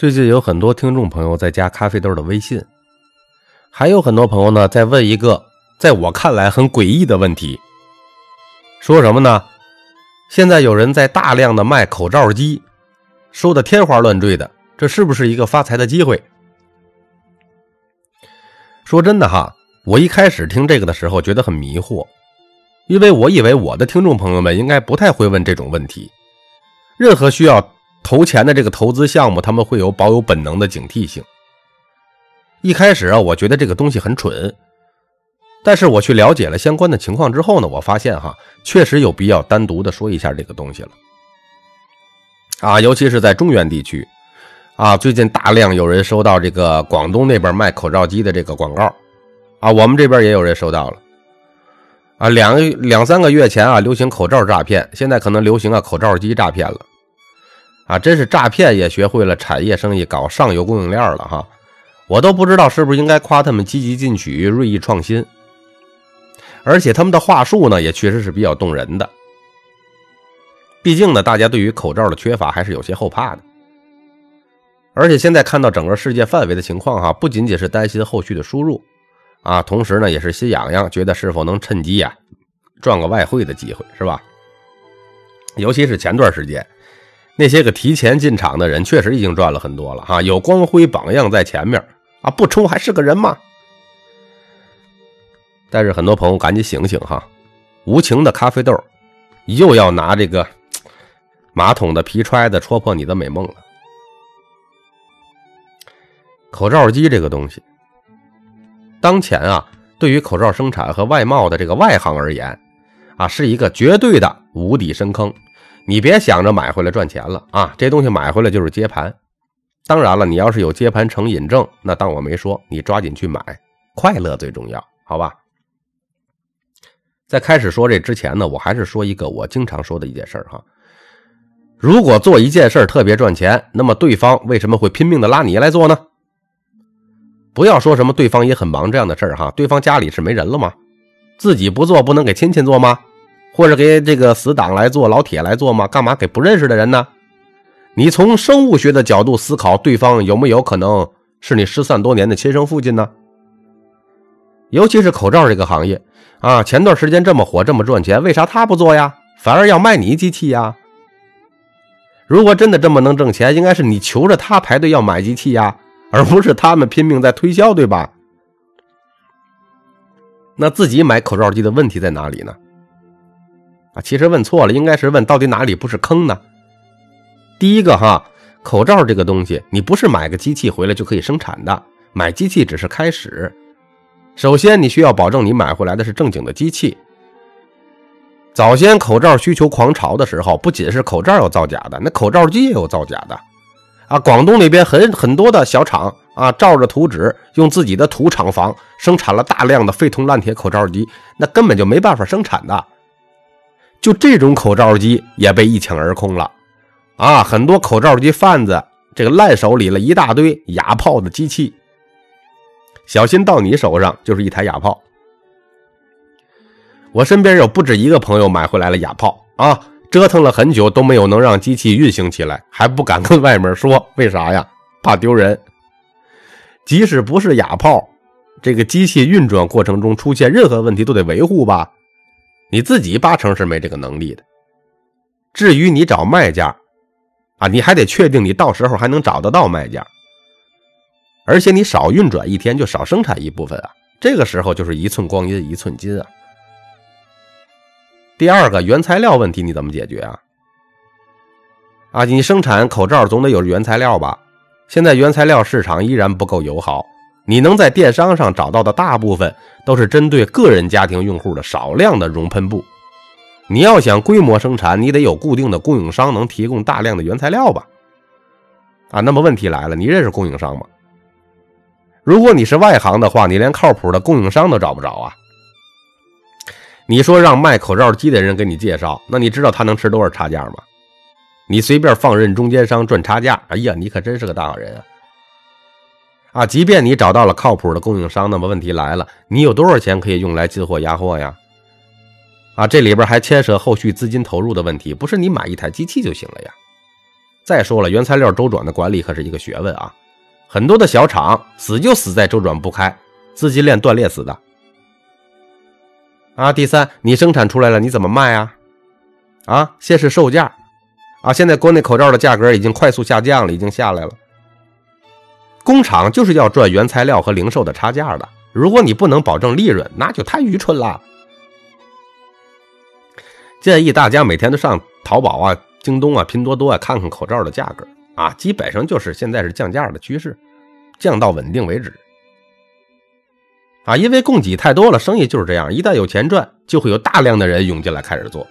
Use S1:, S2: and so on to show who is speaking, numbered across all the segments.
S1: 最近有很多听众朋友在加咖啡豆的微信，还有很多朋友呢在问一个在我看来很诡异的问题，说什么呢？现在有人在大量的卖口罩机，说的天花乱坠的，这是不是一个发财的机会？说真的哈，我一开始听这个的时候觉得很迷惑，因为我以为我的听众朋友们应该不太会问这种问题，任何需要。投钱的这个投资项目，他们会有保有本能的警惕性。一开始啊，我觉得这个东西很蠢，但是我去了解了相关的情况之后呢，我发现哈，确实有必要单独的说一下这个东西了。啊，尤其是在中原地区，啊，最近大量有人收到这个广东那边卖口罩机的这个广告，啊，我们这边也有人收到了。啊，两两三个月前啊，流行口罩诈骗，现在可能流行啊口罩机诈骗了。啊，真是诈骗也学会了产业生意，搞上游供应链了哈！我都不知道是不是应该夸他们积极进取、锐意创新。而且他们的话术呢，也确实是比较动人的。毕竟呢，大家对于口罩的缺乏还是有些后怕的。而且现在看到整个世界范围的情况哈，不仅仅是担心后续的输入啊，同时呢，也是心痒痒，觉得是否能趁机呀赚个外汇的机会，是吧？尤其是前段时间。那些个提前进场的人，确实已经赚了很多了哈，有光辉榜样在前面啊，不冲还是个人吗？但是很多朋友赶紧醒醒哈，无情的咖啡豆又要拿这个马桶的皮揣子戳破你的美梦了。口罩机这个东西，当前啊，对于口罩生产和外贸的这个外行而言啊，是一个绝对的无底深坑。你别想着买回来赚钱了啊！这东西买回来就是接盘。当然了，你要是有接盘成瘾症，那当我没说，你抓紧去买，快乐最重要，好吧？在开始说这之前呢，我还是说一个我经常说的一件事哈。如果做一件事特别赚钱，那么对方为什么会拼命的拉你来做呢？不要说什么对方也很忙这样的事儿哈，对方家里是没人了吗？自己不做不能给亲戚做吗？或者给这个死党来做，老铁来做吗？干嘛给不认识的人呢？你从生物学的角度思考，对方有没有可能是你失散多年的亲生父亲呢？尤其是口罩这个行业啊，前段时间这么火，这么赚钱，为啥他不做呀？反而要卖你机器呀？如果真的这么能挣钱，应该是你求着他排队要买机器呀，而不是他们拼命在推销，对吧？那自己买口罩机的问题在哪里呢？其实问错了，应该是问到底哪里不是坑呢？第一个哈，口罩这个东西，你不是买个机器回来就可以生产的，买机器只是开始。首先，你需要保证你买回来的是正经的机器。早先口罩需求狂潮的时候，不仅是口罩有造假的，那口罩机也有造假的。啊，广东那边很很多的小厂啊，照着图纸，用自己的土厂房生产了大量的废铜烂铁口罩机，那根本就没办法生产的。就这种口罩机也被一抢而空了，啊，很多口罩机贩子这个烂手里了一大堆哑炮的机器，小心到你手上就是一台哑炮。我身边有不止一个朋友买回来了哑炮啊，折腾了很久都没有能让机器运行起来，还不敢跟外面说，为啥呀？怕丢人。即使不是哑炮，这个机器运转过程中出现任何问题都得维护吧。你自己八成是没这个能力的。至于你找卖家，啊，你还得确定你到时候还能找得到卖家，而且你少运转一天就少生产一部分啊。这个时候就是一寸光阴一寸金啊。第二个原材料问题你怎么解决啊？啊，你生产口罩总得有原材料吧？现在原材料市场依然不够友好。你能在电商上找到的大部分都是针对个人家庭用户的少量的熔喷布。你要想规模生产，你得有固定的供应商能提供大量的原材料吧？啊，那么问题来了，你认识供应商吗？如果你是外行的话，你连靠谱的供应商都找不着啊。你说让卖口罩机的人给你介绍，那你知道他能吃多少差价吗？你随便放任中间商赚差价，哎呀，你可真是个大好人啊！啊，即便你找到了靠谱的供应商，那么问题来了，你有多少钱可以用来进货压货呀？啊，这里边还牵涉后续资金投入的问题，不是你买一台机器就行了呀。再说了，原材料周转的管理可是一个学问啊，很多的小厂死就死在周转不开，资金链断裂死的。啊，第三，你生产出来了，你怎么卖啊？啊，先是售价，啊，现在国内口罩的价格已经快速下降了，已经下来了。工厂就是要赚原材料和零售的差价的，如果你不能保证利润，那就太愚蠢了。建议大家每天都上淘宝啊、京东啊、拼多多啊看看口罩的价格啊，基本上就是现在是降价的趋势，降到稳定为止。啊，因为供给太多了，生意就是这样，一旦有钱赚，就会有大量的人涌进来开始做。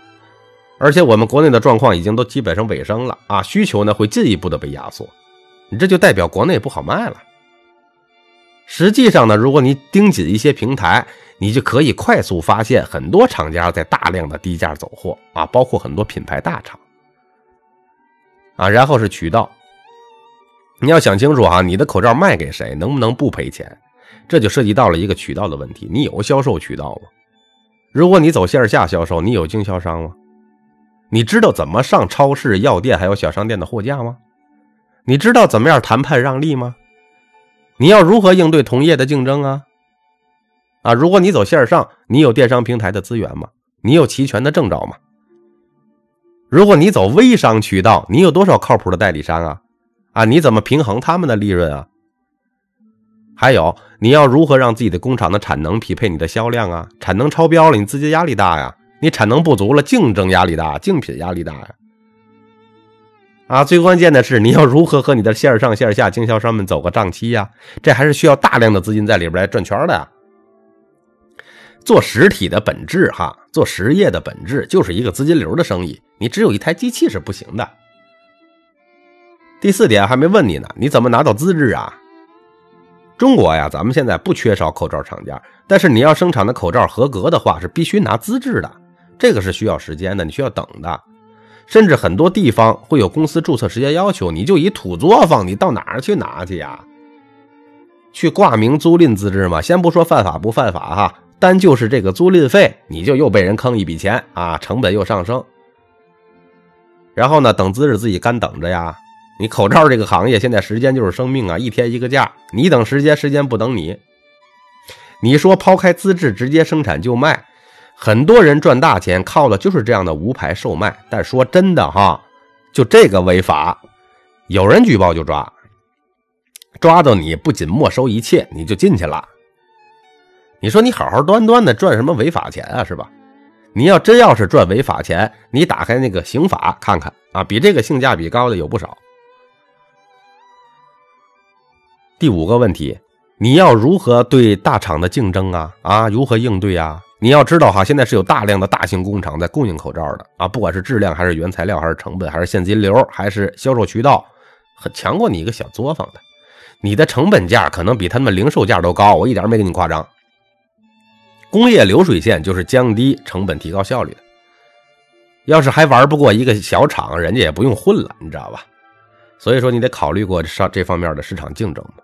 S1: 而且我们国内的状况已经都基本上尾声了啊，需求呢会进一步的被压缩，你这就代表国内不好卖了。实际上呢，如果你盯紧一些平台，你就可以快速发现很多厂家在大量的低价走货啊，包括很多品牌大厂啊。然后是渠道，你要想清楚啊，你的口罩卖给谁，能不能不赔钱，这就涉及到了一个渠道的问题。你有销售渠道吗？如果你走线下销售，你有经销商吗？你知道怎么上超市、药店还有小商店的货架吗？你知道怎么样谈判让利吗？你要如何应对同业的竞争啊？啊，如果你走线上，你有电商平台的资源吗？你有齐全的证照吗？如果你走微商渠道，你有多少靠谱的代理商啊？啊，你怎么平衡他们的利润啊？还有，你要如何让自己的工厂的产能匹配你的销量啊？产能超标了，你资金压力大呀。你产能不足了，竞争压力大，竞品压力大呀！啊，最关键的是你要如何和你的线上线下经销商们走个账期呀？这还是需要大量的资金在里边来转圈的呀。做实体的本质哈，做实业的本质就是一个资金流的生意，你只有一台机器是不行的。第四点还没问你呢，你怎么拿到资质啊？中国呀，咱们现在不缺少口罩厂家，但是你要生产的口罩合格的话，是必须拿资质的。这个是需要时间的，你需要等的，甚至很多地方会有公司注册时间要求，你就以土作坊，你到哪儿去拿去呀？去挂名租赁资质吗？先不说犯法不犯法哈，单就是这个租赁费，你就又被人坑一笔钱啊，成本又上升。然后呢，等资质自己干等着呀。你口罩这个行业现在时间就是生命啊，一天一个价，你等时间，时间不等你。你说抛开资质直接生产就卖。很多人赚大钱靠的就是这样的无牌售卖，但说真的哈，就这个违法，有人举报就抓，抓到你不仅没收一切，你就进去了。你说你好好端端的赚什么违法钱啊，是吧？你要真要是赚违法钱，你打开那个刑法看看啊，比这个性价比高的有不少。第五个问题，你要如何对大厂的竞争啊？啊，如何应对啊？你要知道哈，现在是有大量的大型工厂在供应口罩的啊，不管是质量还是原材料，还是成本，还是现金流，还是销售渠道，很强过你一个小作坊的。你的成本价可能比他们零售价都高，我一点没跟你夸张。工业流水线就是降低成本、提高效率的。要是还玩不过一个小厂，人家也不用混了，你知道吧？所以说，你得考虑过上这方面的市场竞争嘛。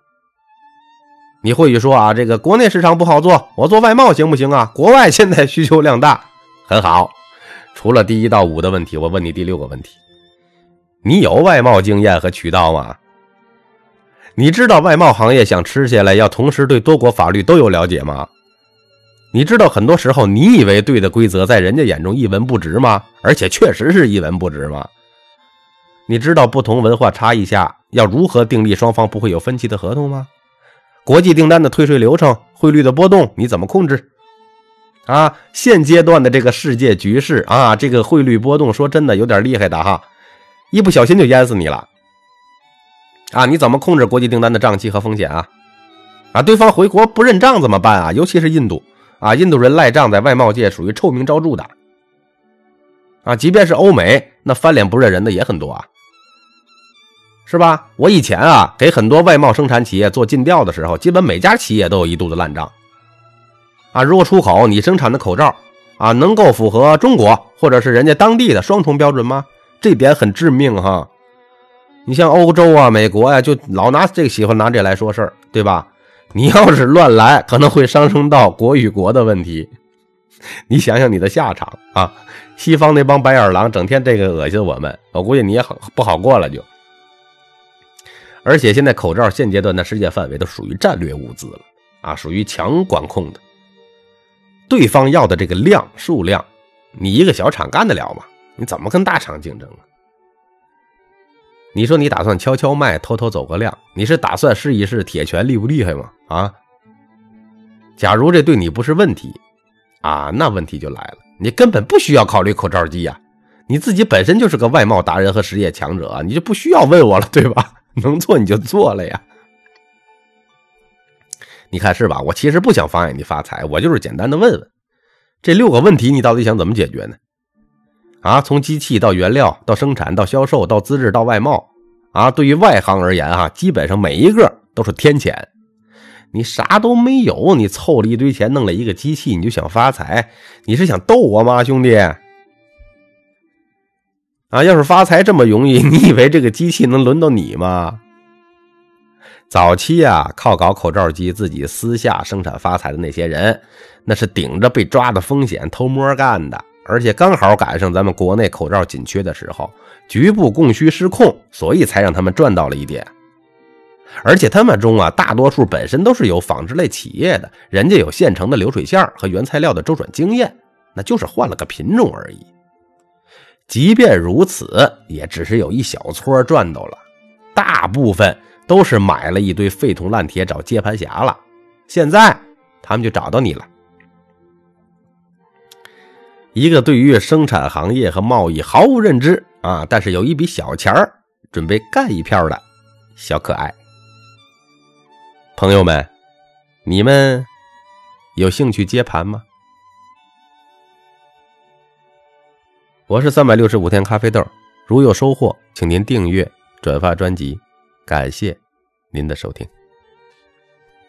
S1: 你或许说啊，这个国内市场不好做，我做外贸行不行啊？国外现在需求量大，很好。除了第一到五的问题，我问你第六个问题：你有外贸经验和渠道吗？你知道外贸行业想吃下来，要同时对多国法律都有了解吗？你知道很多时候你以为对的规则，在人家眼中一文不值吗？而且确实是一文不值吗？你知道不同文化差异下要如何订立双方不会有分歧的合同吗？国际订单的退税流程、汇率的波动，你怎么控制？啊，现阶段的这个世界局势啊，这个汇率波动，说真的有点厉害的哈，一不小心就淹死你了。啊，你怎么控制国际订单的账期和风险啊？啊，对方回国不认账怎么办啊？尤其是印度啊，印度人赖账在外贸界属于臭名昭著的。啊，即便是欧美，那翻脸不认人的也很多啊。是吧？我以前啊，给很多外贸生产企业做尽调的时候，基本每家企业都有一肚子烂账。啊，如果出口你生产的口罩啊，能够符合中国或者是人家当地的双重标准吗？这点很致命哈。你像欧洲啊、美国呀，就老拿这个喜欢拿这来说事儿，对吧？你要是乱来，可能会上升到国与国的问题。你想想你的下场啊！西方那帮白眼狼整天这个恶心我们，我估计你也很不好过了就。而且现在口罩现阶段的世界范围都属于战略物资了啊，属于强管控的。对方要的这个量数量，你一个小厂干得了吗？你怎么跟大厂竞争啊？你说你打算悄悄卖，偷偷走个量？你是打算试一试铁拳厉不厉害吗？啊？假如这对你不是问题啊，那问题就来了，你根本不需要考虑口罩机呀，你自己本身就是个外贸达人和实业强者，你就不需要问我了，对吧？能做你就做了呀，你看是吧？我其实不想妨碍你发财，我就是简单的问问，这六个问题你到底想怎么解决呢？啊，从机器到原料到生产到销售到资质到外贸，啊，对于外行而言哈，基本上每一个都是天谴。你啥都没有，你凑了一堆钱弄了一个机器，你就想发财？你是想逗我吗，兄弟？啊，要是发财这么容易，你以为这个机器能轮到你吗？早期啊，靠搞口罩机自己私下生产发财的那些人，那是顶着被抓的风险偷摸干的，而且刚好赶上咱们国内口罩紧缺的时候，局部供需失控，所以才让他们赚到了一点。而且他们中啊，大多数本身都是有纺织类企业的，人家有现成的流水线和原材料的周转经验，那就是换了个品种而已。即便如此，也只是有一小撮赚到了，大部分都是买了一堆废铜烂铁找接盘侠了。现在他们就找到你了，一个对于生产行业和贸易毫无认知啊，但是有一笔小钱儿准备干一票的小可爱。朋友们，你们有兴趣接盘吗？我是三百六十五天咖啡豆，如有收获，请您订阅、转发专辑，感谢您的收听。